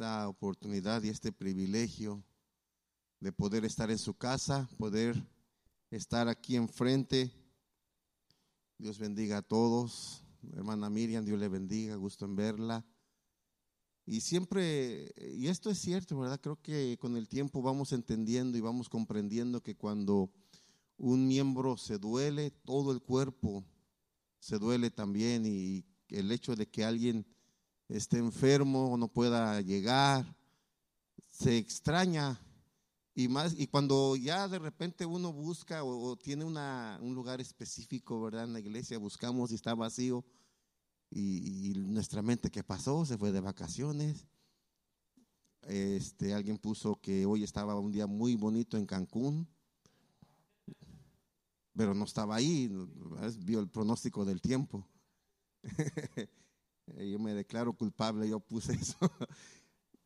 esta oportunidad y este privilegio de poder estar en su casa, poder estar aquí enfrente. Dios bendiga a todos. Hermana Miriam, Dios le bendiga, gusto en verla. Y siempre, y esto es cierto, ¿verdad? Creo que con el tiempo vamos entendiendo y vamos comprendiendo que cuando un miembro se duele, todo el cuerpo se duele también y el hecho de que alguien esté enfermo o no pueda llegar, se extraña y más y cuando ya de repente uno busca o, tiene una, un lugar específico, ¿verdad? En la iglesia buscamos y está vacío y, nuestra mente qué pasó, se fue de vacaciones. Este, alguien puso que hoy estaba un día muy bonito en Cancún, pero no estaba ahí, vio el pronóstico del tiempo. yo me declaro culpable, yo puse eso.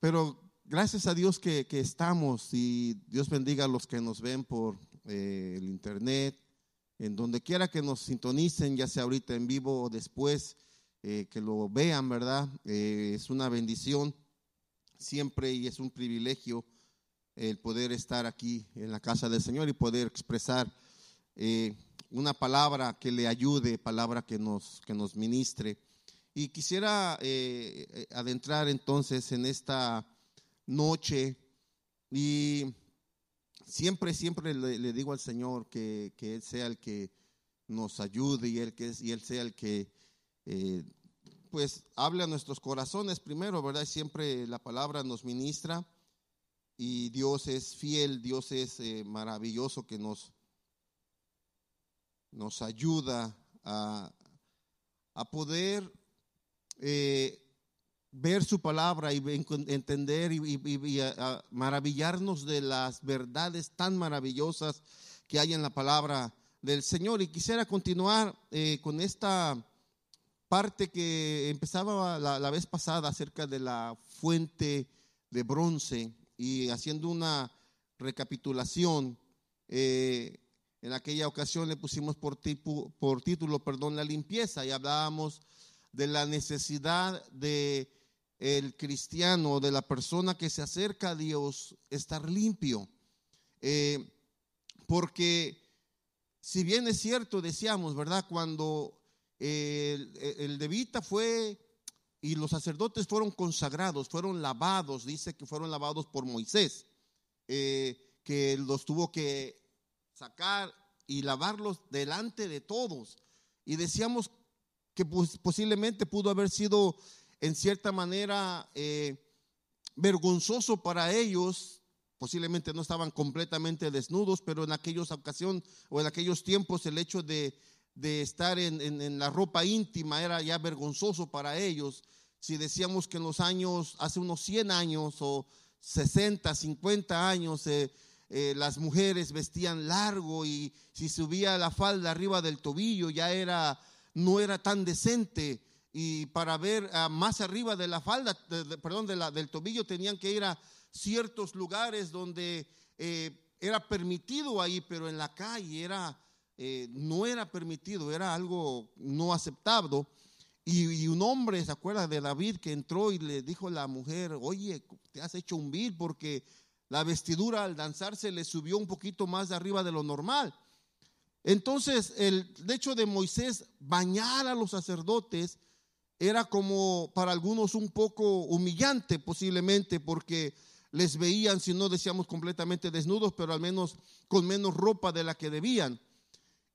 Pero gracias a Dios que, estamos y Dios bendiga a los que nos ven por eh, el internet, en donde quiera que nos sintonicen, ya sea ahorita en vivo o después, eh, que lo vean, ¿verdad? Eh, es una bendición siempre y es un privilegio el poder estar aquí en la casa del Señor y poder expresar una palabra que le ayude, palabra que nos, que nos ministre. Y quisiera eh, eh, adentrar entonces en esta noche y siempre, siempre le, digo al Señor que, Él sea el que nos ayude y Él, que, y él sea el que eh, pues hable a nuestros corazones primero, ¿verdad? Siempre la palabra nos ministra y Dios es fiel, Dios es maravilloso que nos, nos ayuda a, a poder eh, ver su palabra y entender y, maravillarnos de las verdades tan maravillosas que hay en la palabra del Señor. Y quisiera continuar eh, con esta parte que empezaba la, vez pasada acerca de la fuente de bronce y haciendo una recapitulación. Eh, en aquella ocasión le pusimos por, tipo, por título, perdón, la limpieza y hablábamos de la necesidad de el cristiano, de la persona que se acerca a Dios, estar limpio. Eh, porque si bien es cierto, decíamos, ¿verdad? Cuando el, el levita fue y los sacerdotes fueron consagrados, fueron lavados, dice que fueron lavados por Moisés, eh, que los tuvo que sacar y lavarlos delante de todos. Y decíamos que posiblemente pudo haber sido en cierta manera eh, vergonzoso para ellos. Posiblemente no estaban completamente desnudos, pero en aquellos ocasión o en aquellos tiempos el hecho de, estar en, la ropa íntima era ya vergonzoso para ellos. Si decíamos que en los años, hace unos 100 años o 60, 50 años, eh, eh, las mujeres vestían largo y si subía la falda arriba del tobillo ya era no era tan decente y para ver ah, más arriba de la falda, perdón, del tobillo tenían que ir a ciertos lugares donde eh, era permitido ahí, pero en la calle era, eh, no era permitido, era algo no aceptado. Y, un hombre, ¿se acuerda de David que entró y le dijo a la mujer, oye, te has hecho un vil porque la vestidura al danzarse le subió un poquito más de arriba de lo normal. Entonces, el hecho de Moisés bañar a los sacerdotes era como para algunos un poco humillante posiblemente porque les veían, si no decíamos completamente desnudos, pero al menos con menos ropa de la que debían.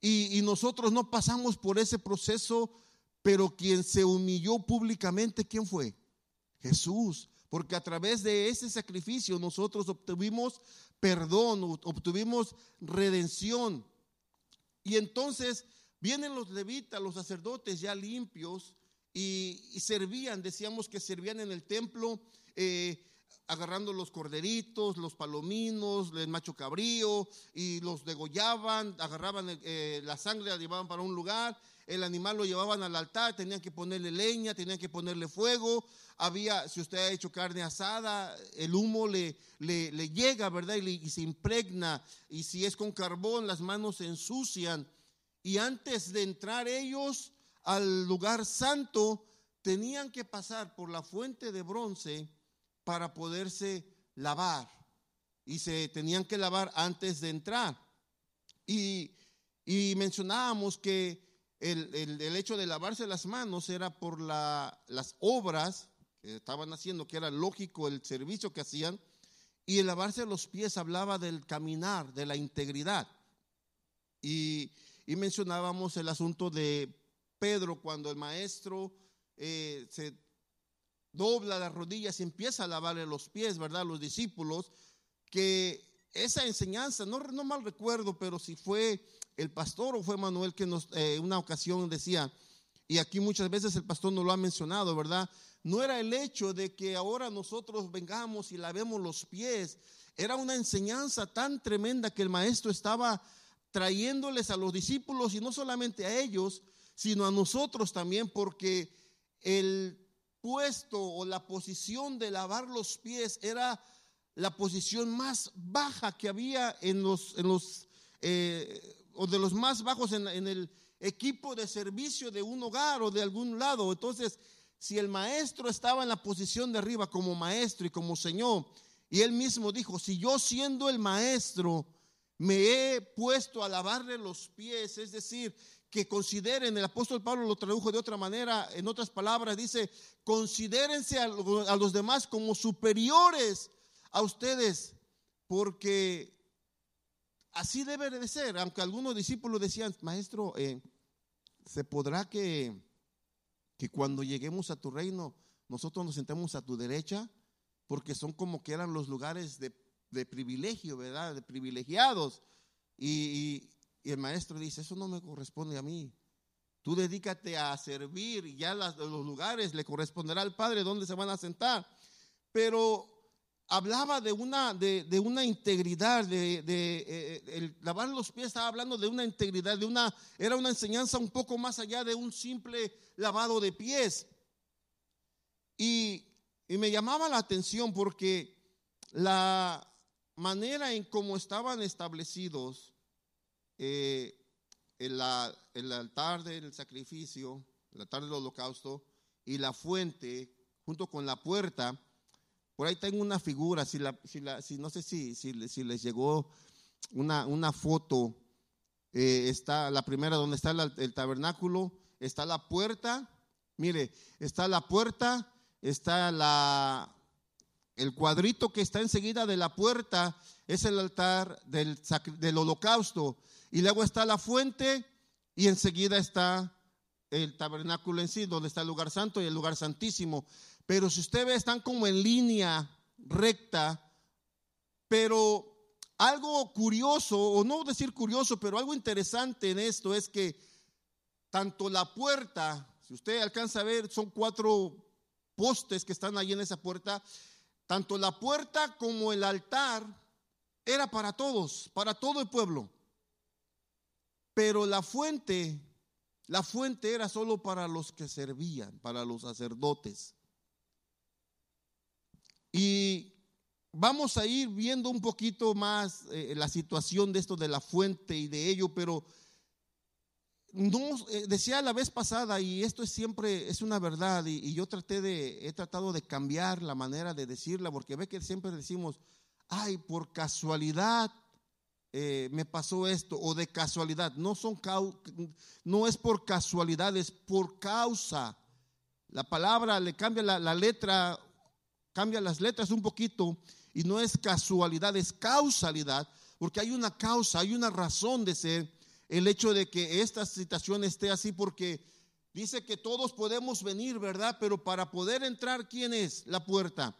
Y, y nosotros no pasamos por ese proceso, pero quien se humilló públicamente, ¿quién fue? Jesús. Porque a través de ese sacrificio nosotros obtuvimos perdón, obtuvimos redención. Y entonces vienen los levitas, los sacerdotes ya limpios y, servían, decíamos que servían en el templo. Eh, agarrando los corderitos, los palominos, el macho cabrío y los degollaban, agarraban eh, la sangre, la llevaban para un lugar, el animal lo llevaban al altar, tenían que ponerle leña, tenían que ponerle fuego, había, si usted ha hecho carne asada, el humo le, le, llega, ¿verdad? y se impregna, y si es con carbón, las manos se ensucian, y antes de entrar ellos al lugar santo, tenían que pasar por la fuente de bronce, para poderse lavar. Y se tenían que lavar antes de entrar. Y, y mencionábamos que el, el, hecho de lavarse las manos era por la, las obras que estaban haciendo, que era lógico el servicio que hacían, y el lavarse los pies hablaba del caminar, de la integridad. Y, y mencionábamos el asunto de Pedro cuando el maestro eh, se dobla las rodillas y empieza a lavarle los pies, ¿verdad? Los discípulos, que esa enseñanza, no, no mal recuerdo, pero si fue el pastor o fue Manuel que nos, eh, una ocasión decía, y aquí muchas veces el pastor no lo ha mencionado, ¿verdad? No era el hecho de que ahora nosotros vengamos y lavemos los pies, era una enseñanza tan tremenda que el maestro estaba trayéndoles a los discípulos y no solamente a ellos, sino a nosotros también, porque el puesto o la posición de lavar los pies era la posición más baja que había en los, en los eh, o de los más bajos en, en, el equipo de servicio de un hogar o de algún lado. Entonces, si el maestro estaba en la posición de arriba como maestro y como Señor, y él mismo dijo, si yo siendo el maestro me he puesto a lavarle los pies, es decir, que consideren, el apóstol Pablo lo tradujo de otra manera, en otras palabras, dice, considérense a, los demás como superiores a ustedes, porque así debe de ser, aunque algunos discípulos decían, maestro, eh, ¿se podrá que, que cuando lleguemos a tu reino nosotros nos sentemos a tu derecha? Porque son como que eran los lugares de, de privilegio, ¿verdad? De privilegiados. y, el maestro dice, eso no me corresponde a mí. Tú dedícate a servir ya los lugares le corresponderá al Padre donde se van a sentar. Pero hablaba de una, de, una integridad, de, eh, el lavar los pies estaba hablando de una integridad, de una, era una enseñanza un poco más allá de un simple lavado de pies. Y, me llamaba la atención porque la manera en cómo estaban establecidos eh, el, altar del sacrificio, el altar del holocausto y la fuente junto con la puerta. Por ahí tengo una figura, si, la, si, no sé si, les llegó una, una foto, eh, está la primera donde está el, tabernáculo, está la puerta, mire, está la puerta, está la, el cuadrito que está enseguida de la puerta, es el altar del, del holocausto y luego está la fuente y enseguida está el tabernáculo en sí, donde está el lugar santo y el lugar santísimo. Pero si usted ve, están como en línea recta, pero algo curioso, o no decir curioso, pero algo interesante en esto es que tanto la puerta, si usted alcanza a ver, son cuatro postes que están ahí en esa puerta, tanto la puerta como el altar era para todos, para todo el pueblo. Pero la fuente, la fuente era solo para los que servían, para los sacerdotes. Y vamos a ir viendo un poquito más eh, la situación de esto de la fuente y de ello, pero no, eh, decía la vez pasada, y esto es siempre, es una verdad, y, yo traté de, he tratado de cambiar la manera de decirla, porque ve que siempre decimos, ay, por casualidad eh, me pasó esto o de casualidad. No, son, no es por casualidad, es por causa. La palabra le cambia la letra, cambia las letras un poquito y no es casualidad, es causalidad, porque hay una causa, hay una razón de ser el hecho de que esta situación esté así, porque dice que todos podemos venir, ¿verdad? Pero para poder entrar, ¿quién es la puerta?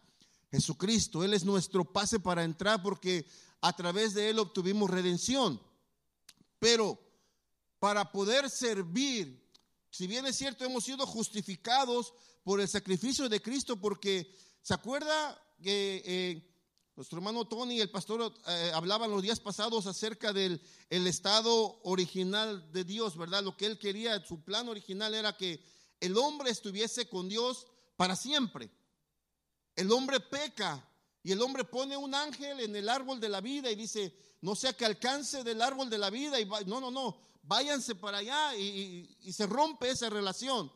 Jesucristo, Él es nuestro pase para entrar porque a través de Él obtuvimos redención. Pero para poder servir, si bien es cierto, hemos sido justificados por el sacrificio de Cristo, porque se acuerda que eh, nuestro hermano Tony, el pastor, eh, hablaban los días pasados acerca del el estado original de Dios, ¿verdad? Lo que él quería, su plan original era que el hombre estuviese con Dios para siempre. El hombre peca y el hombre pone un ángel en el árbol de la vida y dice, no sea que alcance del árbol de la vida y no, no, no, váyanse para allá y se rompe esa relación.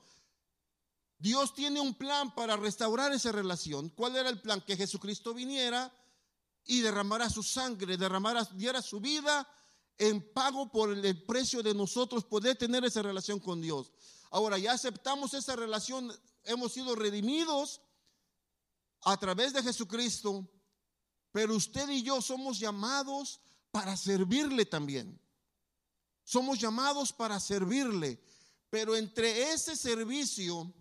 Dios tiene un plan para restaurar esa relación. ¿Cuál era el plan? Que Jesucristo viniera y derramara su sangre, derramara, diera su vida en pago por el precio de nosotros poder tener esa relación con Dios. Ahora ya aceptamos esa relación, hemos sido redimidos a través de Jesucristo, pero usted y yo somos llamados para servirle también. Somos llamados para servirle, pero entre ese servicio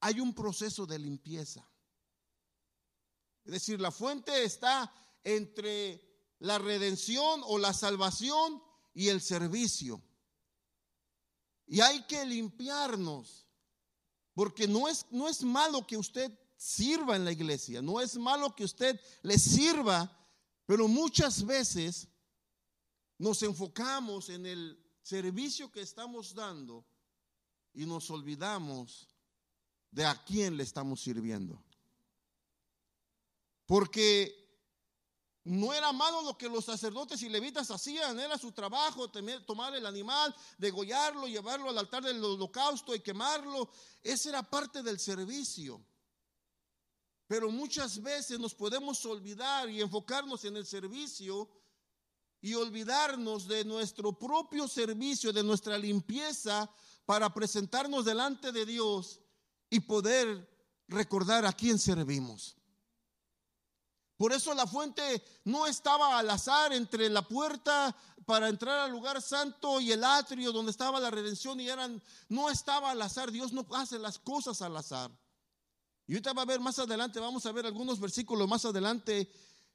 hay un proceso de limpieza. Es decir, la fuente está entre la redención o la salvación y el servicio. Y hay que limpiarnos, porque no es, no es malo que usted sirva en la iglesia, no es malo que usted le sirva, pero muchas veces nos enfocamos en el servicio que estamos dando y nos olvidamos de a quién le estamos sirviendo. Porque no era malo lo que los sacerdotes y levitas hacían, era su trabajo tomar el animal, degollarlo, llevarlo al altar del holocausto y quemarlo. Esa era parte del servicio. Pero muchas veces nos podemos olvidar y enfocarnos en el servicio y olvidarnos de nuestro propio servicio, de nuestra limpieza para presentarnos delante de Dios y poder recordar a quién servimos. Por eso la fuente no estaba al azar entre la puerta para entrar al lugar santo y el atrio donde estaba la redención y eran, no estaba al azar. Dios no hace las cosas al azar. Y ahorita va a ver más adelante, vamos a ver algunos versículos más adelante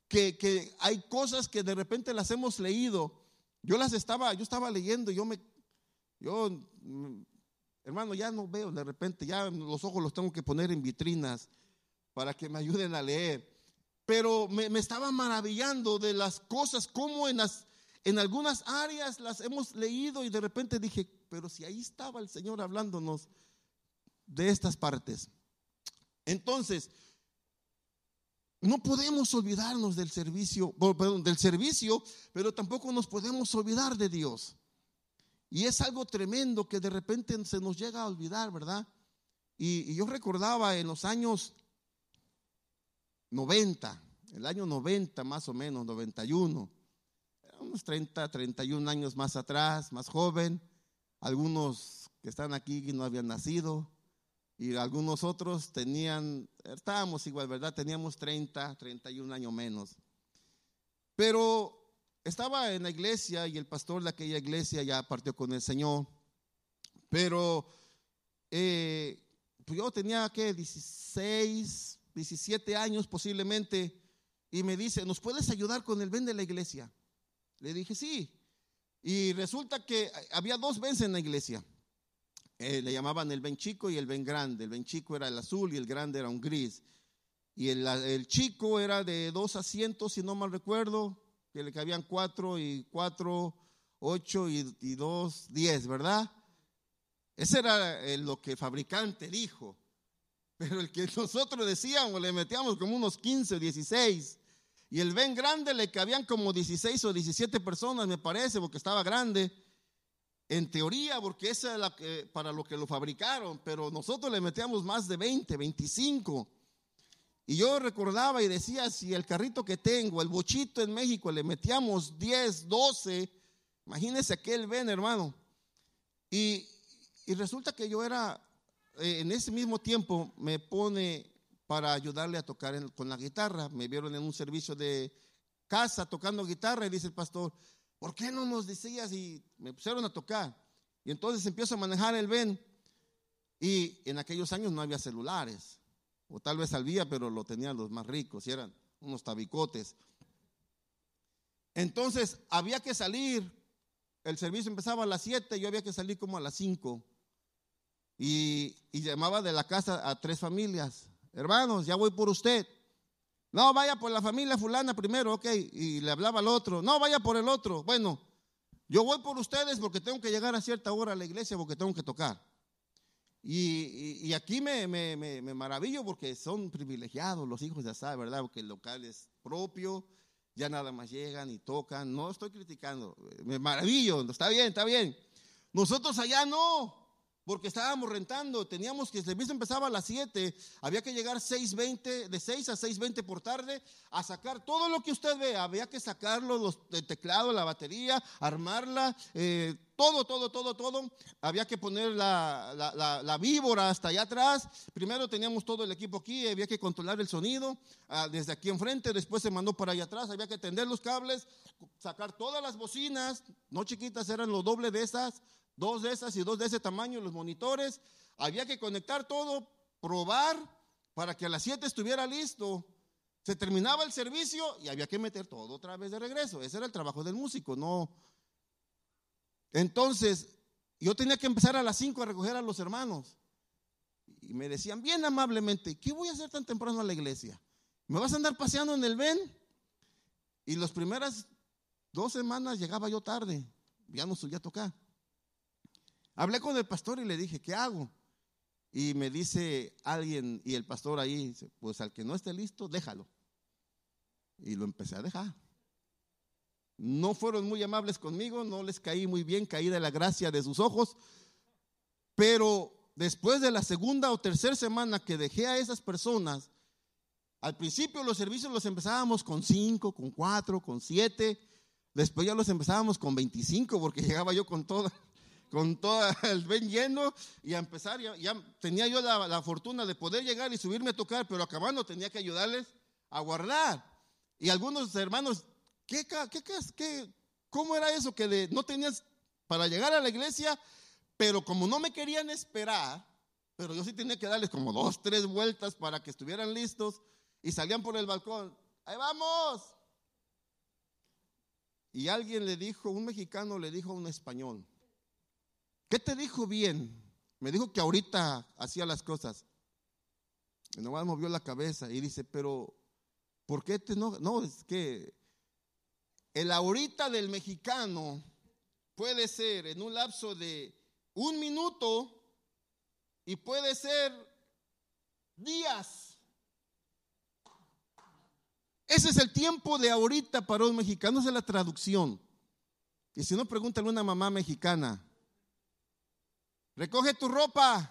que, que hay cosas que de repente las hemos leído. Yo las estaba, yo estaba leyendo, yo me, yo Hermano, ya no veo de repente, ya los ojos los tengo que poner en vitrinas para que me ayuden a leer. Pero me, estaba maravillando de las cosas, como en, las, en algunas áreas las hemos leído y de repente dije, pero si ahí estaba el Señor hablándonos de estas partes. Entonces, no podemos olvidarnos del servicio, perdón, del servicio, pero tampoco nos podemos olvidar de Dios. Y es algo tremendo que de repente se nos llega a olvidar, ¿verdad? Y, yo recordaba en los años 90, el año 90 más o menos, 91, unos 30, 31 años más atrás, más joven, algunos que están aquí no habían nacido y algunos otros tenían, estábamos igual, ¿verdad? Teníamos 30, 31 años menos. Pero estaba en la iglesia y el pastor de aquella iglesia ya partió con el Señor, pero eh, pues yo tenía que 16, 17 años posiblemente y me dice, ¿nos puedes ayudar con el ven de la iglesia? Le dije, sí. Y resulta que había dos bens en la iglesia. Eh, le llamaban el ven chico y el ven grande. El ven chico era el azul y el grande era un gris. Y el, el chico era de dos asientos, si no mal recuerdo, que le cabían cuatro y cuatro, ocho y, dos, diez, ¿verdad? Ese era eh, lo que el fabricante dijo. Pero el que nosotros decíamos, le metíamos como unos 15 o 16. Y el Ben grande le cabían como 16 o 17 personas, me parece, porque estaba grande. En teoría, porque esa es para lo que lo fabricaron. Pero nosotros le metíamos más de 20, 25. Y yo recordaba y decía, si el carrito que tengo, el bochito en México, le metíamos 10, 12, imagínese aquel ven, hermano. Y, resulta que yo era, eh, en ese mismo tiempo, me pone para ayudarle a tocar con la guitarra. Me vieron en un servicio de casa tocando guitarra y dice el pastor, ¿por qué no nos decías? Y me pusieron a tocar. Y entonces empiezo a manejar el ven. Y en aquellos años no había celulares o tal vez salvía, pero lo tenían los más ricos y eran unos tabicotes. Entonces había que salir, el servicio empezaba a las 7, yo había que salir como a las 5 y, llamaba de la casa a tres familias, hermanos, ya voy por usted. No, vaya por la familia fulana primero, ok, y le hablaba al otro, no, vaya por el otro. Bueno, yo voy por ustedes porque tengo que llegar a cierta hora a la iglesia porque tengo que tocar. Y, aquí me, maravillo porque son privilegiados los hijos de Asá, ¿verdad? Porque el local es propio, ya nada más llegan y tocan. No estoy criticando, me maravillo, está bien, está bien. Nosotros allá no. Porque estábamos rentando, teníamos que el servicio empezaba a las 7, había que llegar 6.20, de 6 a 6.20 por tarde, a sacar todo lo que usted ve, había que sacarlo, los, el teclado, la batería, armarla, eh, todo, todo, todo, todo, había que poner la, la, la, víbora hasta allá atrás, primero teníamos todo el equipo aquí, había que controlar el sonido ah, desde aquí enfrente, después se mandó para allá atrás, había que tender los cables, sacar todas las bocinas, no chiquitas, eran lo doble de esas, dos de esas y dos de ese tamaño, los monitores. Había que conectar todo, probar para que a las 7 estuviera listo. Se terminaba el servicio y había que meter todo otra vez de regreso. Ese era el trabajo del músico, no. Entonces, yo tenía que empezar a las 5 a recoger a los hermanos. Y me decían bien amablemente, ¿qué voy a hacer tan temprano a la iglesia? ¿Me vas a andar paseando en el ven? Y las primeras dos semanas llegaba yo tarde, ya no subía a tocar. Hablé con el pastor y le dije, ¿qué hago? Y me dice alguien, y el pastor ahí, pues al que no esté listo, déjalo. Y lo empecé a dejar. No fueron muy amables conmigo, no les caí muy bien, caí de la gracia de sus ojos, pero después de la segunda o tercera semana que dejé a esas personas, al principio los servicios los empezábamos con cinco, con cuatro, con siete, después ya los empezábamos con 25 porque llegaba yo con todas con todo el ven lleno y a empezar, ya, tenía yo la, fortuna de poder llegar y subirme a tocar, pero acabando tenía que ayudarles a guardar. Y algunos hermanos, ¿qué, qué, qué, cómo era eso? Que no tenías para llegar a la iglesia, pero como no me querían esperar, pero yo sí tenía que darles como dos, tres vueltas para que estuvieran listos y salían por el balcón. Ahí vamos. Y alguien le dijo, un mexicano le dijo a un español, ¿Qué te dijo bien? Me dijo que ahorita hacía las cosas. Y nomás movió la cabeza y dice, pero ¿por qué te no? No, es que el ahorita del mexicano puede ser en un lapso de un minuto y puede ser días. Ese es el tiempo de ahorita para un mexicano, esa es la traducción. Y si no, pregúntale a una mamá mexicana, Recoge tu ropa.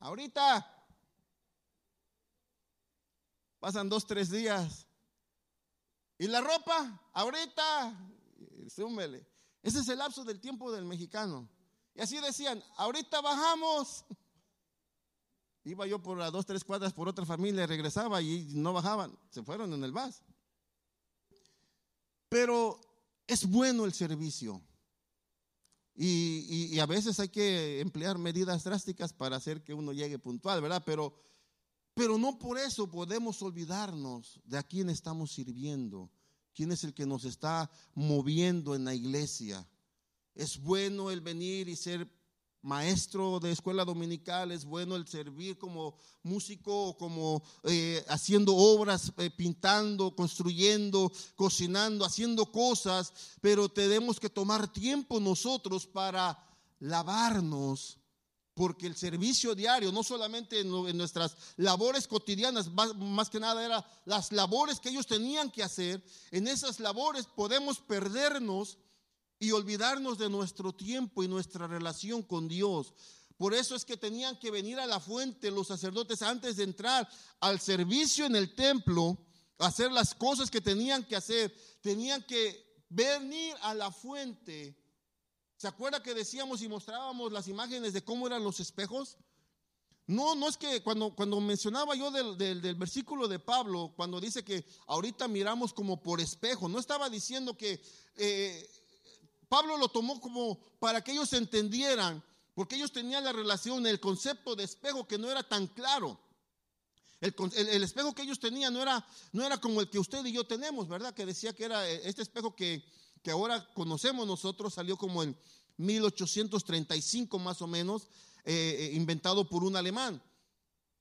Ahorita. Pasan dos, tres días. ¿Y la ropa? Ahorita. Súmele. Ese es el lapso del tiempo del mexicano. Y así decían, ahorita bajamos. Iba yo por las dos, tres cuadras por otra familia, regresaba y no bajaban. Se fueron en el bus. Pero es bueno el servicio. Y, a veces hay que emplear medidas drásticas para hacer que uno llegue puntual, ¿verdad? Pero, pero no por eso podemos olvidarnos de a quién estamos sirviendo, quién es el que nos está moviendo en la iglesia. Es bueno el venir y ser maestro de escuela dominical, es bueno el servir como músico, como eh, haciendo obras, eh, pintando, construyendo, cocinando, haciendo cosas, pero tenemos que tomar tiempo nosotros para lavarnos, porque el servicio diario, no solamente en, nuestras labores cotidianas, más, más que nada era las labores que ellos tenían que hacer, en esas labores podemos perdernos y olvidarnos de nuestro tiempo y nuestra relación con Dios. Por eso es que tenían que venir a la fuente los sacerdotes antes de entrar al servicio en el templo, hacer las cosas que tenían que hacer. Tenían que venir a la fuente. ¿Se acuerda que decíamos y mostrábamos las imágenes de cómo eran los espejos? No, no es que cuando, cuando mencionaba yo del, del, versículo de Pablo, cuando dice que ahorita miramos como por espejo, no estaba diciendo que eh, Pablo lo tomó como para que ellos entendieran, porque ellos tenían la relación, el concepto de espejo que no era tan claro. El, espejo que ellos tenían no era, no era como el que usted y yo tenemos, ¿verdad? Que decía que era eh, este espejo que, que ahora conocemos nosotros, salió como en 1835 más o menos, eh, eh, inventado por un alemán.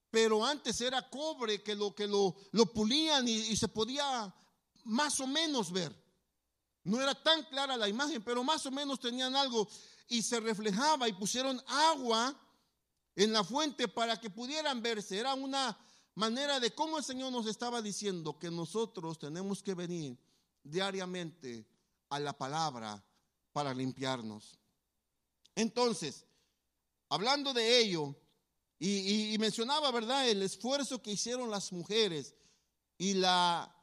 Pero antes era cobre que lo, que lo, lo pulían y se podía más o menos ver. No era tan clara la imagen, pero más o menos tenían algo y se reflejaba y pusieron agua en la fuente para que pudieran verse. Era una manera de cómo el Señor nos estaba diciendo que nosotros tenemos que venir diariamente a la palabra para limpiarnos. Entonces, hablando de ello, y, mencionaba, ¿verdad?, el esfuerzo que hicieron las mujeres y la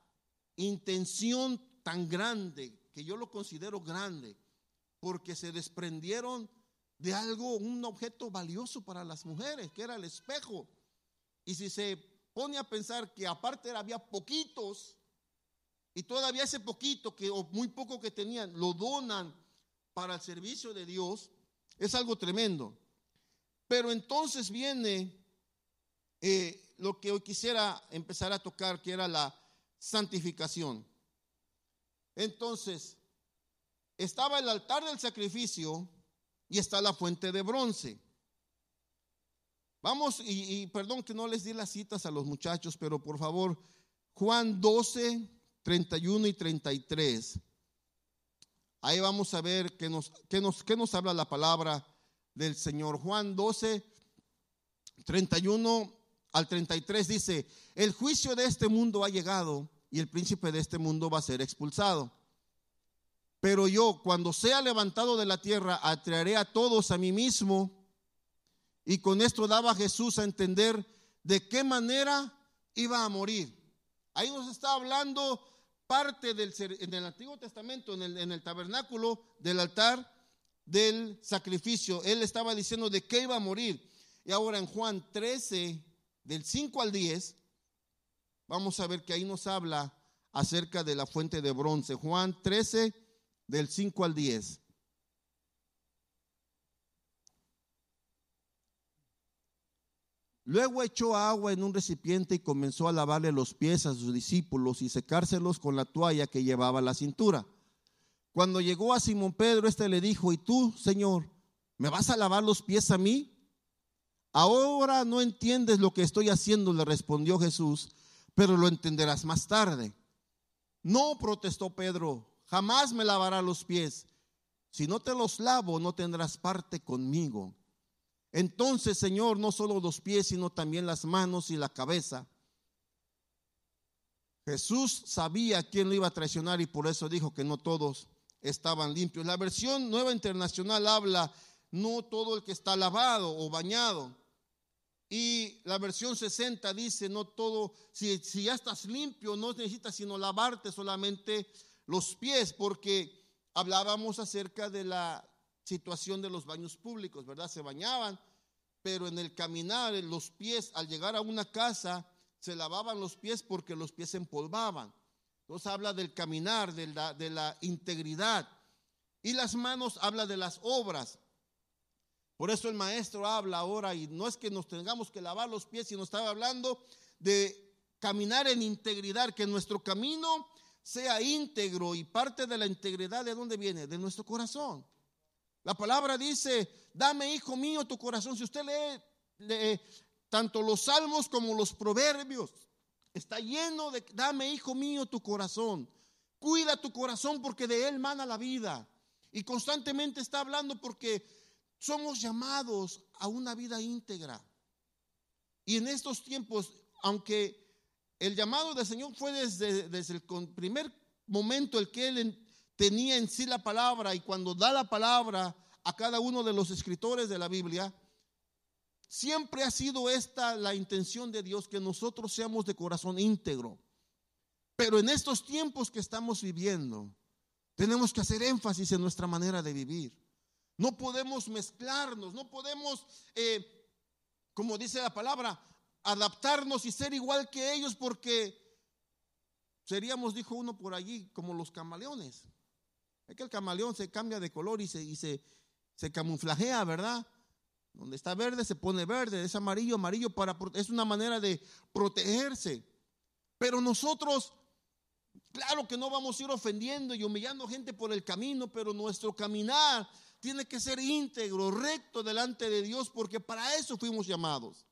intención tan grande, que yo lo considero grande, porque se desprendieron de algo, un objeto valioso para las mujeres, que era el espejo. Y si se pone a pensar que aparte había poquitos, y todavía ese poquito que, o muy poco que tenían, lo donan para el servicio de Dios, es algo tremendo. Pero entonces viene eh, lo que hoy quisiera empezar a tocar, que era la santificación. Entonces, estaba el altar del sacrificio y está la fuente de bronce. Vamos, y, perdón que no les di las citas a los muchachos, pero por favor, Juan 12, 31 y 33. Ahí vamos a ver qué nos, qué nos, qué nos habla la palabra del Señor. Juan 12, 31 al 33 dice, el juicio de este mundo ha llegado y el príncipe de este mundo va a ser expulsado. Pero yo, cuando sea levantado de la tierra, atraeré a todos a mí mismo. Y con esto daba Jesús a entender de qué manera iba a morir. Ahí nos está hablando parte del, en el Antiguo Testamento, en el, en el tabernáculo del altar, del sacrificio. Él estaba diciendo de qué iba a morir. Y ahora en Juan 13, del 5 al 10, vamos a ver que ahí nos habla acerca de la fuente de bronce. Juan 13, del 5 al 10. Luego echó agua en un recipiente y comenzó a lavarle los pies a sus discípulos y secárselos con la toalla que llevaba a la cintura. Cuando llegó a Simón Pedro, este le dijo, ¿y tú, Señor, me vas a lavar los pies a mí? Ahora no entiendes lo que estoy haciendo, le respondió Jesús, pero lo entenderás más tarde. No, protestó Pedro, jamás me lavará los pies. Si no te los lavo, no tendrás parte conmigo. Entonces, Señor, no solo los pies, sino también las manos y la cabeza. Jesús sabía quién lo iba a traicionar y por eso dijo que no todos estaban limpios. La versión nueva internacional habla no todo el que está lavado o bañado. Y la versión 60 dice, no todo, si, ya estás limpio, no necesitas sino lavarte solamente los pies, porque hablábamos acerca de la situación de los baños públicos, ¿verdad? Se bañaban, pero en el caminar, los pies, al llegar a una casa, se lavaban los pies porque los pies se empolvaban. Entonces habla del caminar, de la, de la integridad. Y las manos habla de las obras. Por eso el maestro habla ahora y no es que nos tengamos que lavar los pies, sino estaba hablando de caminar en integridad, que nuestro camino sea íntegro y parte de la integridad de dónde viene, de nuestro corazón. La palabra dice, dame hijo mío tu corazón. Si usted lee, lee tanto los salmos como los proverbios, Está lleno de, dame hijo mío tu corazón. Cuida tu corazón porque de él mana la vida. Y constantemente está hablando porque somos llamados a una vida íntegra. Y en estos tiempos, aunque el llamado del Señor fue desde, desde el primer momento el que Él tenía en sí la palabra y cuando da la palabra a cada uno de los escritores de la Biblia, Siempre ha sido esta la intención de Dios, que nosotros seamos de corazón íntegro. Pero en estos tiempos que estamos viviendo, tenemos que hacer énfasis en nuestra manera de vivir. No podemos mezclarnos, no podemos, eh, como dice la palabra, adaptarnos y ser igual que ellos porque seríamos, dijo uno por allí, como los camaleones. Es que el camaleón se cambia de color y se, y camuflajea, ¿verdad? Donde está verde se pone verde, es amarillo, amarillo para es una manera de protegerse. Pero nosotros claro que no vamos a ir ofendiendo y humillando gente por el camino, pero nuestro caminar tiene que ser íntegro, recto delante de Dios, porque para eso fuimos llamados.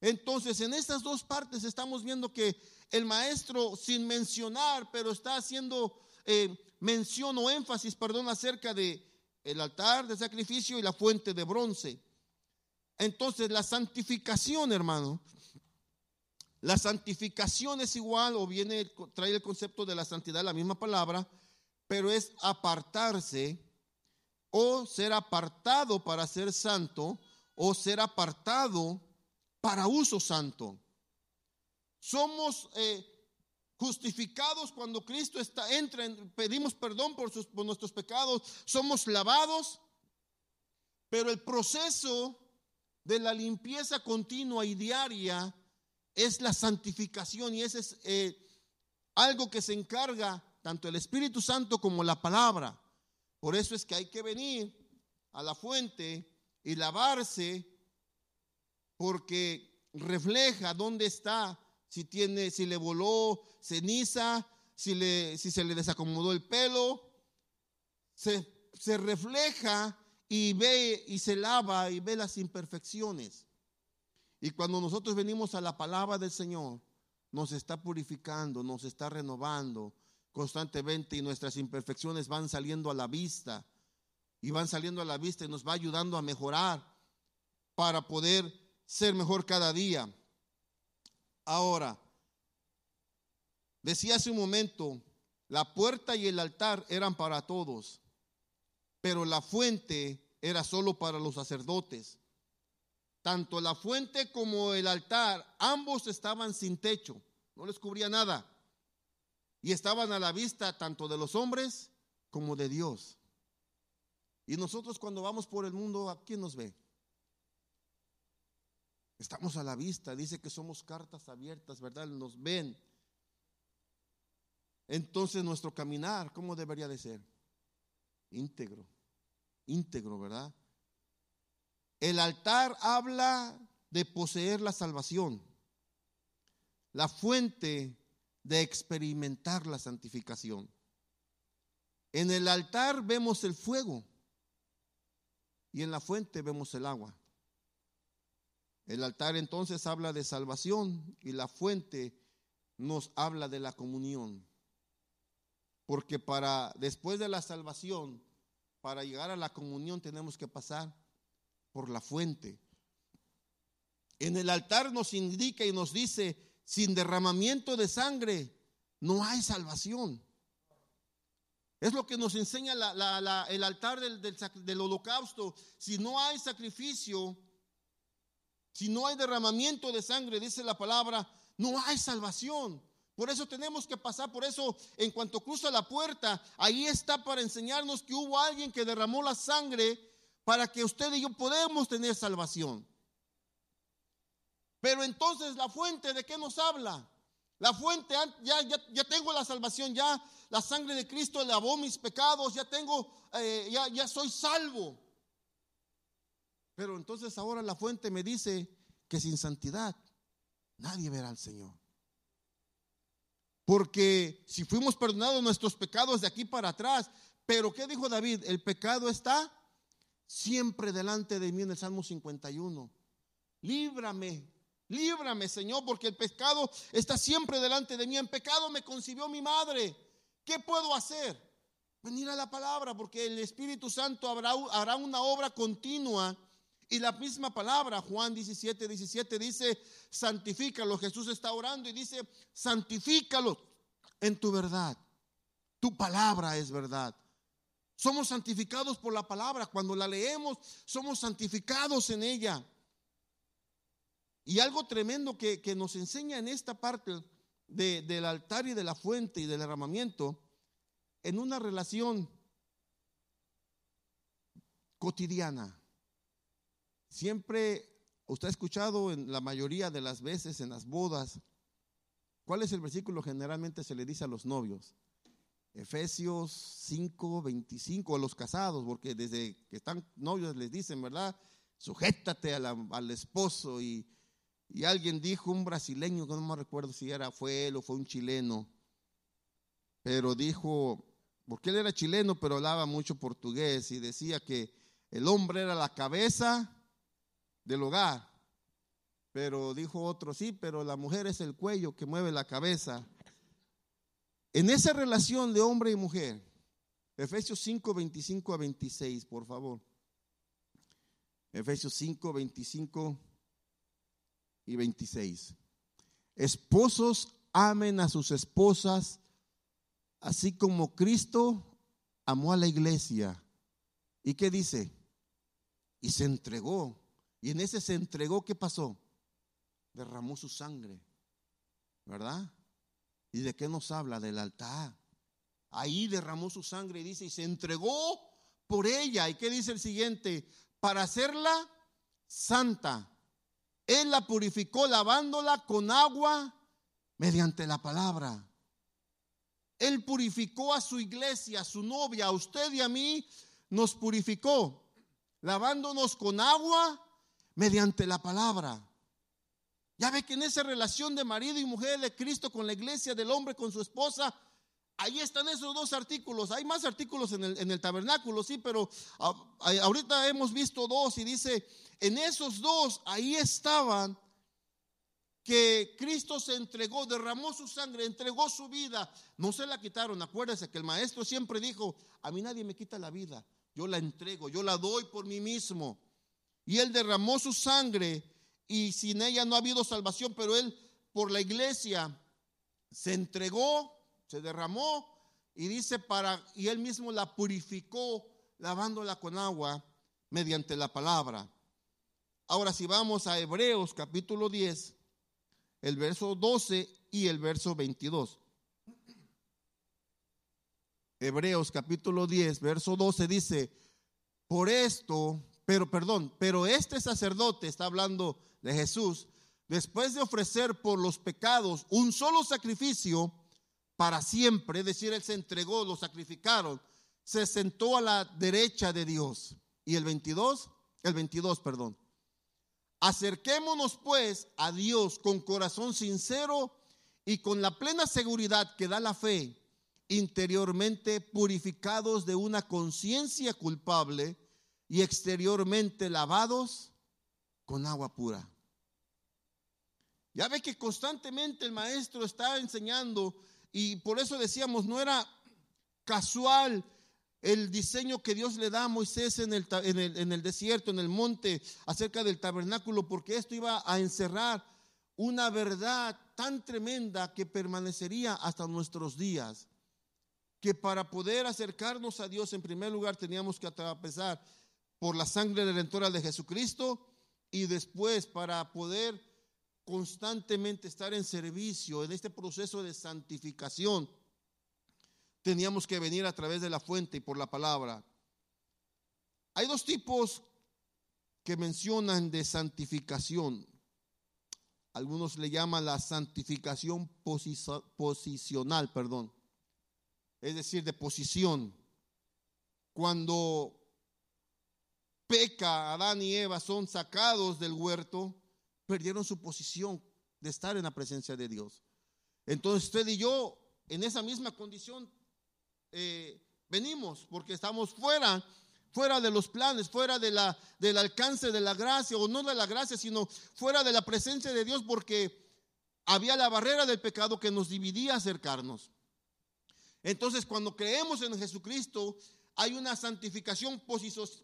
Entonces, en estas dos partes estamos viendo que el maestro, sin mencionar, pero está haciendo eh, mención o énfasis, perdón, acerca de el altar de sacrificio y la fuente de bronce. Entonces la santificación, hermano, la santificación es igual o viene, trae el concepto de la santidad, la misma palabra, pero es apartarse o ser apartado para ser santo o ser apartado para uso santo. Somos eh, justificados cuando Cristo está, entra, pedimos perdón por, sus, por nuestros pecados, somos lavados, pero el proceso de la limpieza continua y diaria es la santificación y ese es eh, algo que se encarga tanto el Espíritu Santo como la palabra. Por eso es que hay que venir a la fuente y lavarse porque refleja dónde está, si tiene, si le voló ceniza, si, le, si se le desacomodó el pelo, se, se refleja y ve y se lava y ve las imperfecciones. Y cuando nosotros venimos a la palabra del Señor, nos está purificando, nos está renovando constantemente y nuestras imperfecciones van saliendo a la vista y van saliendo a la vista y nos va ayudando a mejorar para poder ser mejor cada día. Ahora, decía hace un momento, la puerta y el altar eran para todos, pero la fuente era solo para los sacerdotes. Tanto la fuente como el altar, ambos estaban sin techo, no les cubría nada. Y estaban a la vista tanto de los hombres como de Dios. Y nosotros cuando vamos por el mundo, ¿a quién nos ve? Estamos a la vista, dice que somos cartas abiertas, ¿verdad? Nos ven. Entonces nuestro caminar, ¿cómo debería de ser? Íntegro, íntegro, ¿verdad? El altar habla de poseer la salvación, la fuente de experimentar la santificación. En el altar vemos el fuego y en la fuente vemos el agua. El altar entonces habla de salvación y la fuente nos habla de la comunión. Porque para después de la salvación, para llegar a la comunión tenemos que pasar por la fuente. En el altar nos indica y nos dice, sin derramamiento de sangre no hay salvación. Es lo que nos enseña el altar del, del holocausto. Si no hay sacrificio, si no hay derramamiento de sangre, dice la palabra, no hay salvación. Por eso tenemos que pasar, por eso en cuanto cruza la puerta, ahí está para enseñarnos que hubo alguien que derramó la sangre para que usted y yo podamos tener salvación. Pero entonces la fuente de qué nos habla? La fuente, ya, ya, tengo la salvación, ya la sangre de Cristo lavó mis pecados, ya tengo, eh, ya, ya soy salvo. Pero entonces ahora la fuente me dice que sin santidad nadie verá al Señor. Porque si fuimos perdonados nuestros pecados de aquí para atrás, pero ¿qué dijo David? El pecado está siempre delante de mí en el Salmo 51. Líbrame, líbrame, Señor, porque el pecado está siempre delante de mí. En pecado me concibió mi madre. ¿Qué puedo hacer? Venir a la palabra, porque el Espíritu Santo hará una obra continua. Y la misma palabra, Juan 17, 17, dice, santifícalo. Jesús está orando y dice, santifícalo en tu verdad. Tu palabra es verdad. Somos santificados por la palabra. Cuando la leemos, somos santificados en ella. Y algo tremendo que, nos enseña en esta parte del altar y de la fuente y del derramamiento, en una relación cotidiana. Siempre, usted ha escuchado en la mayoría de las veces en las bodas, ¿cuál es el versículo generalmente se le dice a los novios? Efesios 5, 25, a los casados, porque desde que están novios les dicen, ¿verdad? Sujétate al esposo. Y, y, alguien dijo, un brasileño, no me recuerdo si era, fue él o fue un chileno, pero dijo, porque él era chileno, pero hablaba mucho portugués y decía que el hombre era la cabeza del hogar. Pero dijo otro, sí, pero la mujer es el cuello que mueve la cabeza. En esa relación de hombre y mujer, Efesios 5, 25 a 26, por favor. Efesios 5, 25 y 26. Esposos amen a sus esposas, así como Cristo amó a la iglesia. ¿Y qué dice? Y se entregó Y en ese se entregó, ¿qué pasó? Derramó su sangre, ¿verdad? ¿Y de qué nos habla? Del altar. Ahí derramó su sangre y dice, y se entregó por ella. ¿Y qué dice el siguiente? Para hacerla santa. Él la purificó lavándola con agua mediante la palabra. Él purificó a su iglesia, a su novia, a usted y a mí, nos purificó, lavándonos con agua mediante la palabra. Ya ve que en esa relación de marido y mujer de Cristo con la iglesia, del hombre con su esposa, ahí están esos dos artículos. Hay más artículos en el, tabernáculo, sí, pero ahorita hemos visto dos y dice, en esos dos, ahí estaban que Cristo se entregó, derramó su sangre, entregó su vida, no se la quitaron. Acuérdese que el maestro siempre dijo, a mí nadie me quita la vida, yo la entrego, yo la doy por mí mismo. Y él derramó su sangre y sin ella no ha habido salvación, pero él por la iglesia se entregó, se derramó y dice para, y él mismo la purificó lavándola con agua mediante la palabra. Ahora si vamos a Hebreos capítulo 10, el verso 12 y el verso 22. Hebreos capítulo 10, verso 12 dice, por esto, pero perdón, pero este sacerdote está hablando de Jesús, después de ofrecer por los pecados un solo sacrificio para siempre, es decir, él se entregó, lo sacrificaron, se sentó a la derecha de Dios. Y el 22, el 22, perdón. Acerquémonos pues a Dios con corazón sincero y con la plena seguridad que da la fe, interiormente purificados de una conciencia culpable y exteriormente lavados con agua pura. Ya ve que constantemente el maestro está enseñando y por eso decíamos, no era casual el diseño que Dios le da a Moisés en el, en, el, desierto, en el monte, acerca del tabernáculo, porque esto iba a encerrar una verdad tan tremenda que permanecería hasta nuestros días, que para poder acercarnos a Dios en primer lugar teníamos que atravesar por la sangre redentora de Jesucristo y después para poder constantemente estar en servicio en este proceso de santificación teníamos que venir a través de la fuente y por la palabra. Hay dos tipos que mencionan de santificación. Algunos le llaman la santificación posicional, perdón. Es decir, de posición. Cuando peca Adán y Eva son sacados del huerto, perdieron su posición de estar en la presencia de Dios. Entonces usted y yo, en esa misma condición, eh, venimos, porque estamos fuera, fuera de los planes, fuera de la, del alcance de la gracia, o no de la gracia, sino fuera de la presencia de Dios, porque había la barrera del pecado que nos dividía acercarnos. Entonces, cuando creemos en Jesucristo, hay una santificación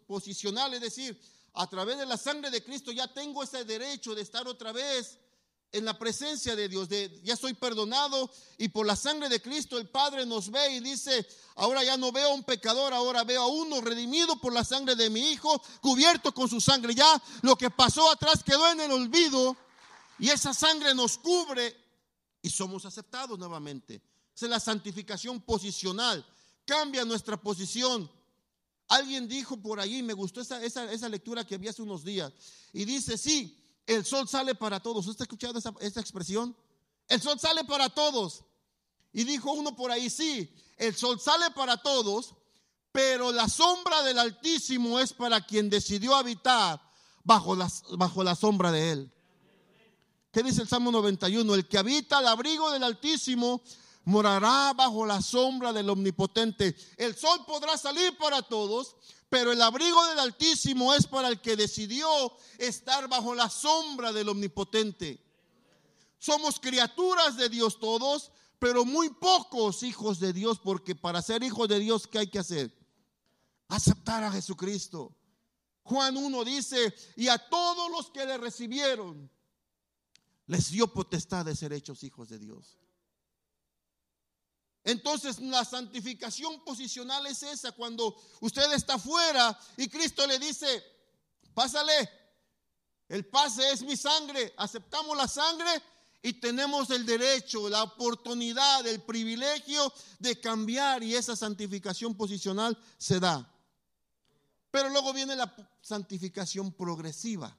posicional, es decir, a través de la sangre de Cristo ya tengo ese derecho de estar otra vez en la presencia de Dios, ya soy perdonado y por la sangre de Cristo el Padre nos ve y dice, ahora ya no veo a un pecador, ahora veo a uno redimido por la sangre de mi Hijo, cubierto con su sangre. Ya lo que pasó atrás quedó en el olvido y esa sangre nos cubre y somos aceptados nuevamente. Esa es la santificación posicional, cambia nuestra posición. Alguien dijo por allí, me gustó esa, esa, esa lectura que había hace unos días, y dice, sí, el sol sale para todos. ¿Usted ha escuchado esa, expresión? El sol sale para todos. Y dijo uno por ahí, sí, el sol sale para todos, pero la sombra del Altísimo es para quien decidió habitar bajo la, bajo la sombra de él. ¿Qué dice el Salmo 91? El que habita al abrigo del Altísimo morará bajo la sombra del Omnipotente. El sol podrá salir para todos, pero el abrigo del Altísimo es para el que decidió estar bajo la sombra del Omnipotente. Somos criaturas de Dios todos, pero muy pocos hijos de Dios, porque para ser hijos de Dios, ¿qué hay que hacer? Aceptar a Jesucristo. Juan 1 dice, y a todos los que le recibieron, les dio potestad de ser hechos hijos de Dios. Entonces la santificación posicional es esa, cuando usted está fuera y Cristo le dice, pásale, El pase es mi sangre. Aceptamos la sangre y tenemos el derecho, la oportunidad, el privilegio de cambiar y esa santificación posicional se da. Pero luego viene la santificación progresiva.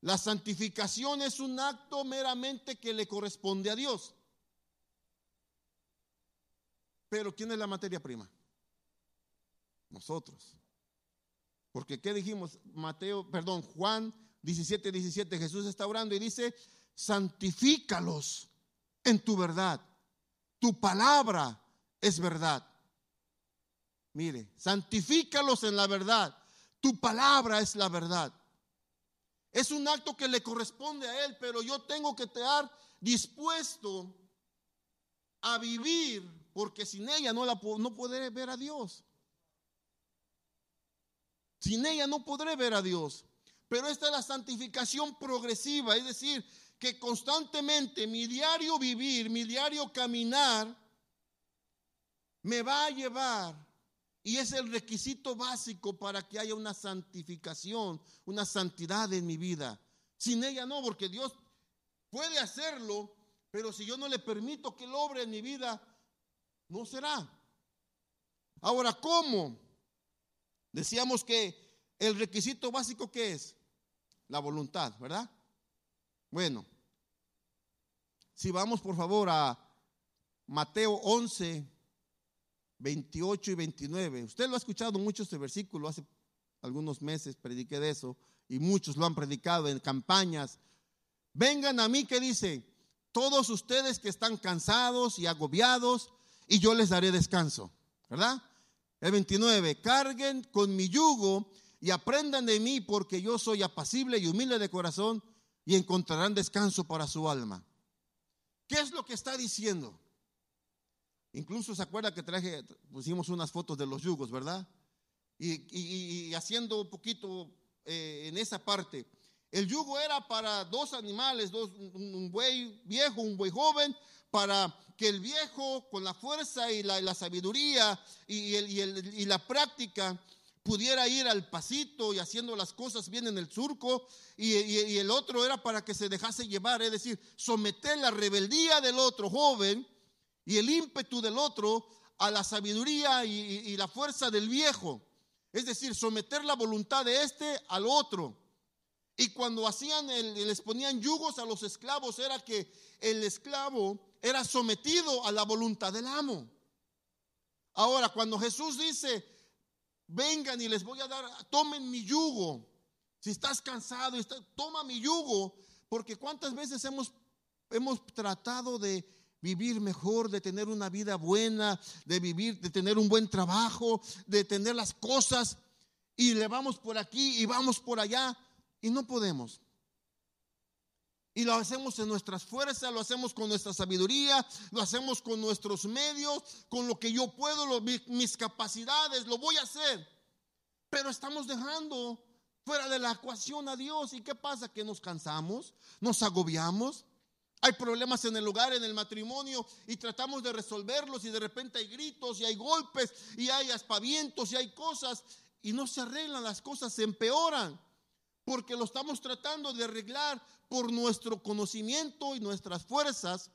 La santificación es un acto meramente que le corresponde a Dios. Pero ¿quién es la materia prima? Nosotros. Porque ¿qué dijimos? Mateo, perdón, Juan 17, 17, Jesús está orando y dice, santifícalos en tu verdad. Tu palabra es verdad. Mire, santifícalos en la verdad. Tu palabra es la verdad. Es un acto que le corresponde a Él, pero yo tengo que estar dispuesto a vivir, porque sin ella no, la, no podré ver a Dios. Sin ella no podré ver a Dios. Pero esta es la santificación progresiva, es decir, que constantemente mi diario vivir, mi diario caminar, me va a llevar, y es el requisito básico para que haya una santificación, una santidad en mi vida. Sin ella no, porque Dios puede hacerlo, pero si yo no le permito que lo obre en mi vida, no será. Ahora, ¿cómo? Decíamos que el requisito básico que es la voluntad, ¿verdad? Bueno, si vamos por favor a Mateo 11, 28 y 29. Usted lo ha escuchado mucho este versículo, hace algunos meses prediqué de eso y muchos lo han predicado en campañas. Vengan a mí que dice, todos ustedes que están cansados y agobiados y yo les daré descanso, ¿verdad? El 29, carguen con mi yugo y aprendan de mí porque yo soy apacible y humilde de corazón y encontrarán descanso para su alma. ¿Qué es lo que está diciendo? Incluso se acuerda que traje, pusimos unas fotos de los yugos, ¿verdad? Y, haciendo un poquito eh, en esa parte. El yugo era para dos animales, un buey viejo, un buey joven, para que el viejo con la fuerza y la, sabiduría y, y la práctica pudiera ir al pasito y haciendo las cosas bien en el surco, y, el otro era para que se dejase llevar, es decir, someter la rebeldía del otro joven y el ímpetu del otro a la sabiduría y, la fuerza del viejo, es decir, someter la voluntad de este al otro. Y cuando hacían, el, les ponían yugos a los esclavos, era que el esclavo era sometido a la voluntad del amo. Ahora, cuando Jesús dice, vengan y les voy a dar, tomen mi yugo. Si estás cansado, toma mi yugo, porque cuántas veces hemos, hemos tratado de vivir mejor, de tener una vida buena, de vivir, de tener un buen trabajo, de tener las cosas, y le vamos por aquí y vamos por allá, y no podemos. Y lo hacemos en nuestras fuerzas, lo hacemos con nuestra sabiduría, lo hacemos con nuestros medios, con lo que yo puedo, mis capacidades, lo voy a hacer. Pero estamos dejando fuera de la ecuación a Dios. ¿Y qué pasa? Que nos cansamos, nos agobiamos. Hay problemas en el hogar, en el matrimonio, y tratamos de resolverlos y de repente hay gritos y hay golpes y hay aspavientos y hay cosas y no se arreglan las cosas, se empeoran porque lo estamos tratando de arreglar por nuestro conocimiento y nuestras fuerzas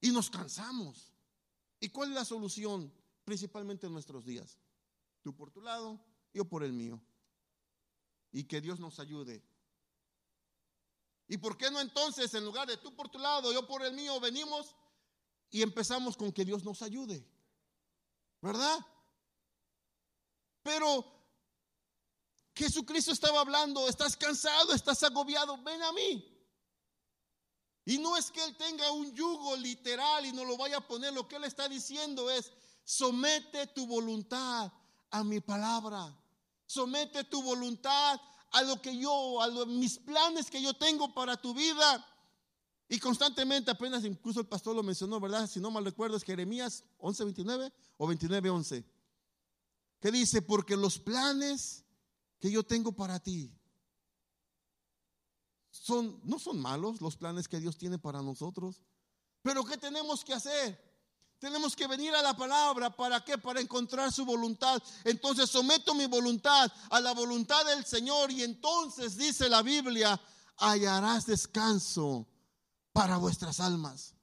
y nos cansamos. ¿Y cuál es la solución? Principalmente en nuestros días. Tú por tu lado, yo por el mío. Y que Dios nos ayude. ¿Y por qué no entonces, en lugar de tú por tu lado, yo por el mío, venimos y empezamos con que Dios nos ayude? ¿Verdad? Pero Jesucristo estaba hablando, estás cansado, estás agobiado, ven a mí. Y no es que Él tenga un yugo literal y no lo vaya a poner, lo que Él está diciendo es, somete tu voluntad a mi palabra, somete tu voluntad a lo que yo, a mis planes que yo tengo para tu vida. Y constantemente, apenas incluso el pastor lo mencionó, ¿verdad? Si no mal recuerdo, es Jeremías 11:29 o 29:11. Que dice, porque los planes que yo tengo para ti. no son malos los planes que Dios tiene para nosotros. Pero ¿qué tenemos que hacer? Tenemos que venir a la palabra. ¿Para qué? Para encontrar su voluntad. Entonces someto mi voluntad a la voluntad del Señor y entonces dice la Biblia, hallarás descanso para vuestras almas.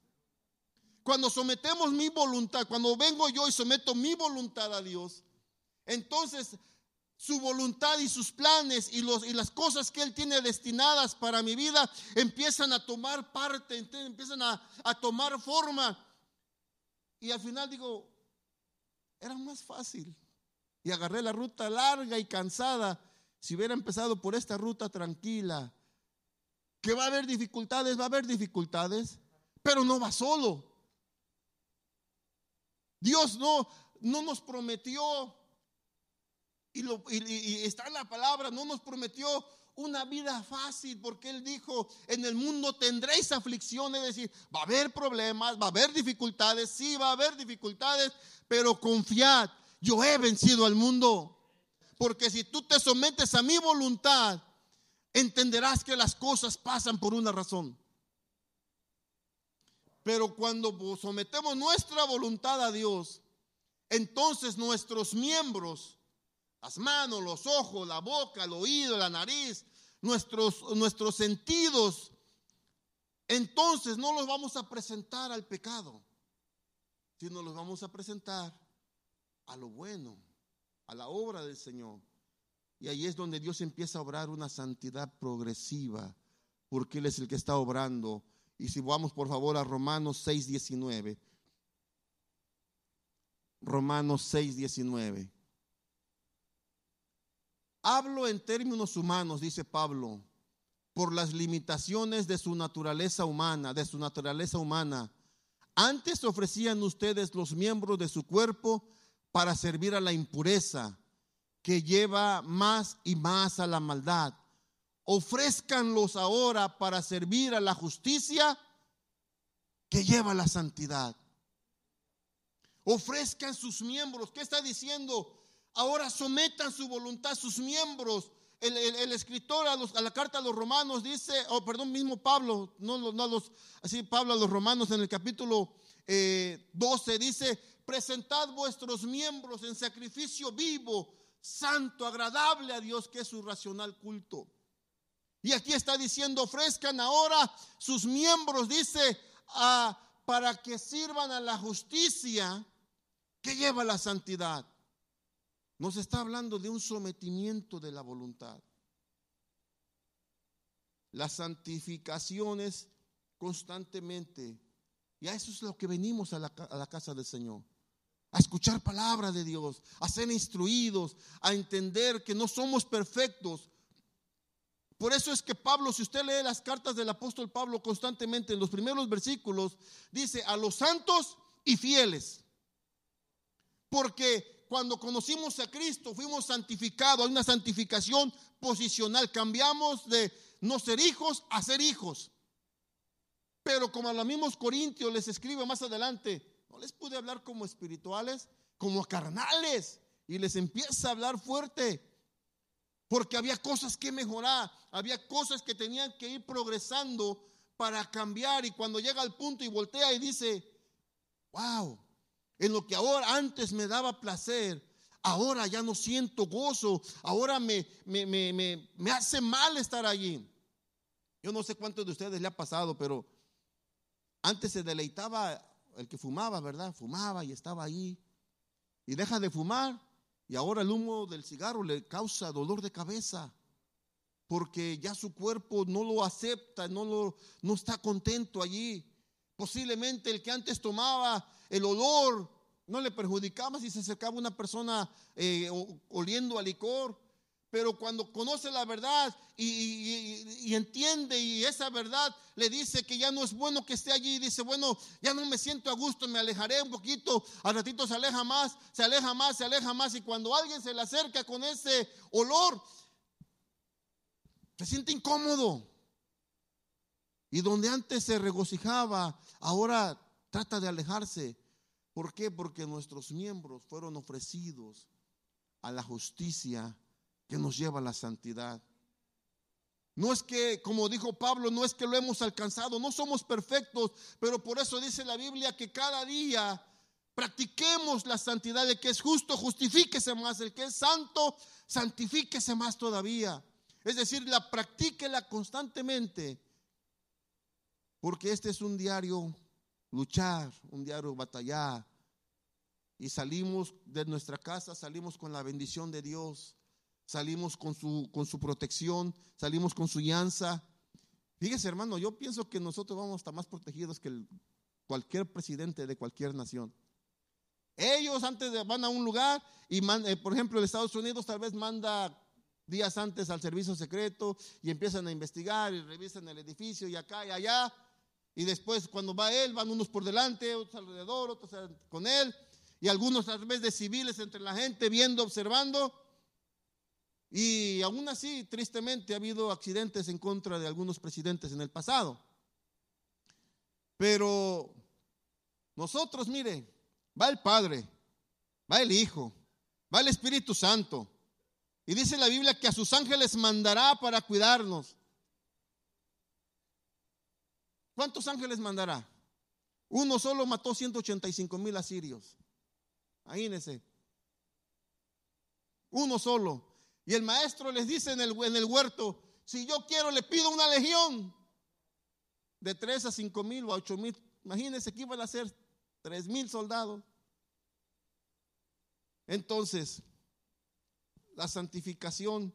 Cuando sometemos mi voluntad, cuando vengo yo y someto mi voluntad a Dios, entonces su voluntad y sus planes y, los, y las cosas que Él tiene destinadas para mi vida empiezan a tomar parte, empiezan a, a tomar forma. Y al final digo, era más fácil. Y agarré la ruta larga y cansada. Si hubiera empezado por esta ruta tranquila, que va a haber dificultades, va a haber dificultades, pero no va solo. Dios no, no nos prometió, y, está en la palabra, no nos prometió una vida fácil, porque Él dijo, en el mundo tendréis aflicción, es decir, va a haber problemas, va a haber dificultades, sí va a haber dificultades, pero confiad, yo he vencido al mundo. Porque si tú te sometes a mi voluntad, entenderás que las cosas pasan por una razón. Pero cuando sometemos nuestra voluntad a Dios, entonces nuestros miembros las manos, los ojos, la boca, el oído, la nariz, nuestros, nuestros sentidos, entonces no los vamos a presentar al pecado, sino los vamos a presentar a lo bueno, a la obra del Señor. Y ahí es donde Dios empieza a obrar una santidad progresiva, porque Él es el que está obrando. Y si vamos por favor a Romanos 6, 19. Romanos 6, 19. Hablo en términos humanos, dice Pablo, por las limitaciones de su naturaleza humana, de su naturaleza humana. Antes ofrecían ustedes los miembros de su cuerpo para servir a la impureza, que lleva más y más a la maldad. Ofrezcanlos ahora para servir a la justicia, que lleva a la santidad. Ofrezcan sus miembros. ¿Qué está diciendo? Ahora sometan su voluntad, sus miembros. El, escritor a, la carta a los romanos dice, o oh, perdón, mismo Pablo, no, no los, así Pablo a los romanos en el capítulo 12 eh, dice, presentad vuestros miembros en sacrificio vivo, santo, agradable a Dios, que es su racional culto. Y aquí está diciendo, ofrezcan ahora sus miembros, dice, para que sirvan a la justicia que lleva la santidad. Nos está hablando de un sometimiento de la voluntad. Las santificaciones constantemente. Y a eso es lo que venimos a la, a la casa del Señor. A escuchar palabra de Dios, a ser instruidos, a entender que no somos perfectos. Por eso es que Pablo, si usted lee las cartas del apóstol Pablo constantemente en los primeros versículos, dice a los santos y fieles. Porque cuando conocimos a Cristo fuimos santificados, hay una santificación posicional, cambiamos de no ser hijos a ser hijos. Pero como a los mismos Corintios les escribe más adelante, no les pude hablar como espirituales, como carnales. Y les empieza a hablar fuerte. Porque había cosas que mejorar, había cosas que tenían que ir progresando para cambiar. Y cuando llega al punto y voltea y dice, wow, en lo que ahora antes me daba placer, ahora ya no siento gozo, ahora me, me, me, me, hace mal estar allí. Yo no sé cuántos de ustedes le ha pasado, pero antes se deleitaba el que fumaba, ¿verdad? Fumaba y estaba ahí. Y deja de fumar y ahora el humo del cigarro le causa dolor de cabeza porque ya su cuerpo no lo acepta, no, lo, no está contento allí. Posiblemente el que antes tomaba el olor no le perjudicaba si se acercaba una persona eh, oliendo a licor. Pero cuando conoce la verdad y, entiende y esa verdad le dice que ya no es bueno que esté allí, dice, bueno, ya no me siento a gusto, me alejaré un poquito, al ratito se aleja más, se aleja más, se aleja más y cuando alguien se le acerca con ese olor, se siente incómodo. Y donde antes se regocijaba, ahora trata de alejarse. ¿Por qué? Porque nuestros miembros fueron ofrecidos a la justicia que nos lleva a la santidad. No es que, como dijo Pablo, no es que lo hemos alcanzado, no somos perfectos, pero por eso dice la Biblia que cada día Practiquemos la santidad. El que es justo, justifíquese más. El que es santo, santifíquese más todavía. Es decir, la practíquela constantemente. Porque este es un diario luchar, un diario batallar. Y salimos de nuestra casa, salimos con la bendición de Dios, salimos con su, con su protección, salimos con su llanza. Fíjese, hermano, yo pienso que nosotros vamos a estar más protegidos que cualquier presidente de cualquier nación. Ellos antes van a un lugar y, eh, por ejemplo, Estados Unidos tal vez manda días antes al servicio secreto y empiezan a investigar y revisan el edificio y acá y allá. Y después cuando va él, van unos por delante, otros alrededor, otros con él. Y algunos a través de civiles entre la gente, viendo, observando. Y aún así, tristemente, ha habido accidentes en contra de algunos presidentes en el pasado. Pero nosotros, mire, va el Padre, va el Hijo, va el Espíritu Santo. Y dice la Biblia que a sus ángeles mandará para cuidarnos. ¿Cuántos ángeles mandará? Uno solo mató 185 mil asirios. Imagínense. Uno solo. Y el maestro les dice en el, en el huerto, si yo quiero le pido una legión de 3 a 5 mil o a 8 mil. Imagínense que iban a ser 3 mil soldados. Entonces, la santificación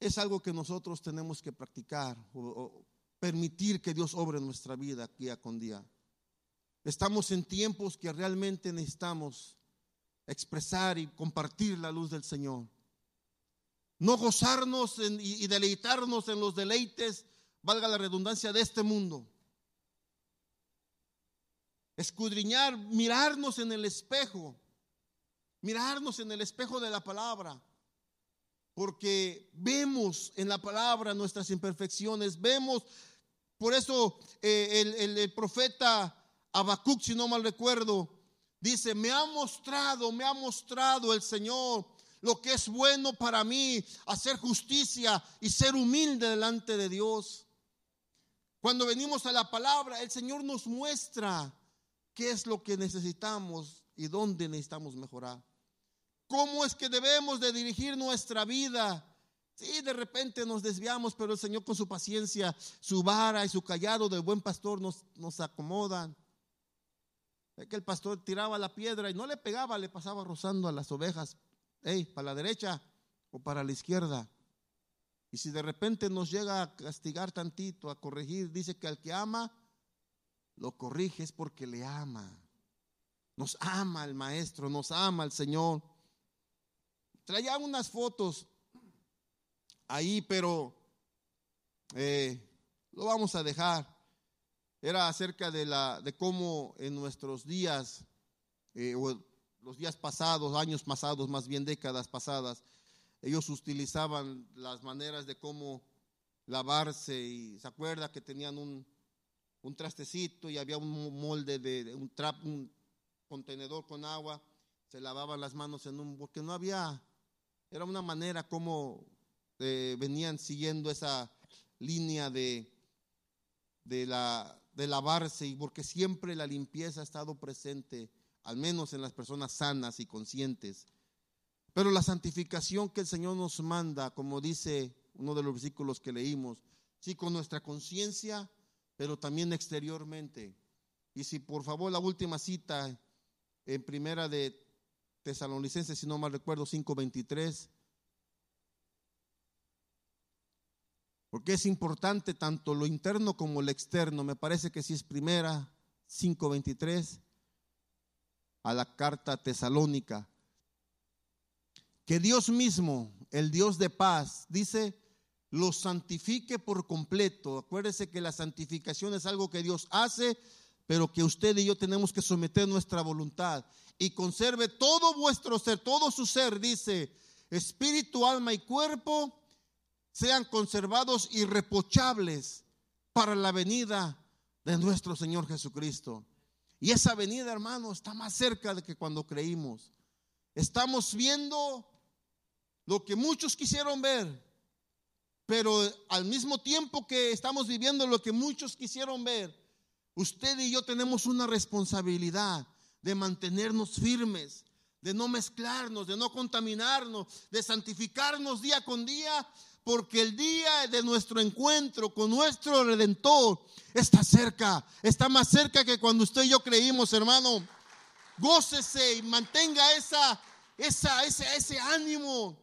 es algo que nosotros tenemos que practicar o, permitir que Dios obre nuestra vida día con día. Estamos en tiempos que realmente necesitamos expresar y compartir la luz del Señor. No gozarnos y deleitarnos en los deleites, valga la redundancia, de este mundo escudriñar, mirarnos en el espejo, mirarnos en el espejo de la palabra, porque vemos en la palabra nuestras imperfecciones, vemos, por eso eh, el, profeta Habacuc, si no mal recuerdo, dice, me ha mostrado, me ha mostrado el Señor lo que es bueno para mí, hacer justicia y ser humilde delante de Dios. Cuando venimos a la palabra, el Señor nos muestra qué es lo que necesitamos y dónde necesitamos mejorar. ¿Cómo es que debemos de dirigir nuestra vida? Sí, de repente nos desviamos, pero el Señor con su paciencia, su vara y su callado de buen pastor nos, nos acomodan. Es que el pastor tiraba la piedra y no le pegaba, le pasaba rozando a las ovejas, hey, para la derecha o para la izquierda. Y si de repente nos llega a castigar tantito, a corregir, dice que al que ama, lo corriges porque le ama. Nos ama el maestro, nos ama el Señor. Traía unas fotos ahí, pero eh, lo vamos a dejar. Era acerca de, la, de cómo en nuestros días, eh, o los días pasados, años pasados, más bien décadas pasadas, ellos utilizaban las maneras de cómo lavarse y se acuerda que tenían un, un trastecito y había un molde de, un trap, un contenedor con agua, se lavaban las manos en un, porque no había, era una manera como eh, venían siguiendo esa línea de, de, la, de lavarse y porque siempre la limpieza ha estado presente, al menos en las personas sanas y conscientes. Pero la santificación que el Señor nos manda, como dice uno de los versículos que leímos, sí, con nuestra conciencia pero también exteriormente. Y si por favor la última cita en primera de Tesalonicenses, si no mal recuerdo, 5.23, porque es importante tanto lo interno como lo externo. Me parece que si es primera 5.23 a la carta tesalónica. Que Dios mismo, el Dios de paz, dice, lo santifique por completo. Acuérdese que la santificación es algo que Dios hace, pero que usted y yo tenemos que someter nuestra voluntad y conserve todo vuestro ser, todo su ser, dice, espíritu, alma y cuerpo, sean conservados irreprochables para la venida de nuestro Señor Jesucristo. Y esa venida, hermano, está más cerca de que cuando creímos. Estamos viendo lo que muchos quisieron ver, pero al mismo tiempo que estamos viviendo lo que muchos quisieron ver, Usted y yo tenemos una responsabilidad de mantenernos firmes, de no mezclarnos, de no contaminarnos, de santificarnos día con día, porque el día de nuestro encuentro con nuestro redentor está cerca, está más cerca que cuando usted y yo creímos, hermano. Gócese y mantenga esa, esa, ese, ese ánimo,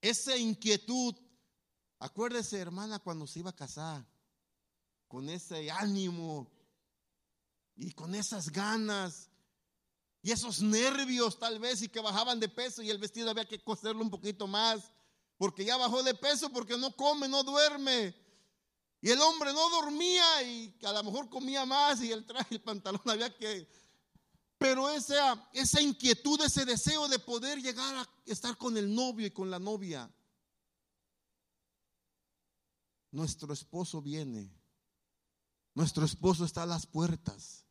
esa inquietud. Acuérdese, hermana, cuando se iba a casar, con ese ánimo y con esas ganas y esos nervios tal vez y que bajaban de peso y el vestido había que coserlo un poquito más porque ya bajó de peso porque no come, no duerme. Y el hombre no dormía y a lo mejor comía más y el traje, el pantalón había que pero esa, esa inquietud, ese deseo de poder llegar a estar con el novio y con la novia. Nuestro esposo viene. Nuestro esposo está a las puertas.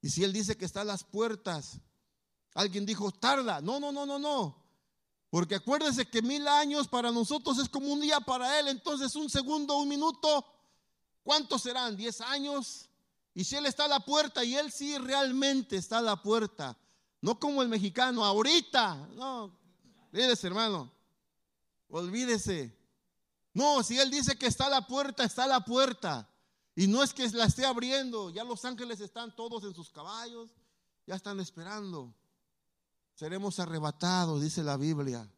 Y si él dice que está a las puertas, alguien dijo, tarda. No, no, no, no, no. Porque acuérdese que mil años para nosotros es como un día para él. Entonces un segundo, un minuto, ¿cuántos serán? ¿Diez años? Y si Él está a la puerta y Él sí realmente está a la puerta, no como el mexicano, ahorita, no, olvídese hermano, olvídese. No, si Él dice que está a la puerta, está a la puerta. Y no es que la esté abriendo, ya los ángeles están todos en sus caballos, ya están esperando. Seremos arrebatados, dice la Biblia,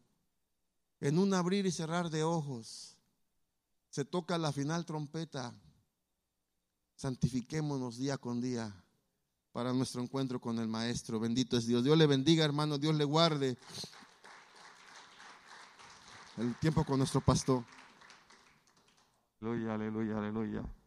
en un abrir y cerrar de ojos. Se toca la final trompeta santifiquémonos día con día para nuestro encuentro con el Maestro. Bendito es Dios. Dios le bendiga, hermano. Dios le guarde. El tiempo con nuestro pastor. Aleluya, aleluya, aleluya.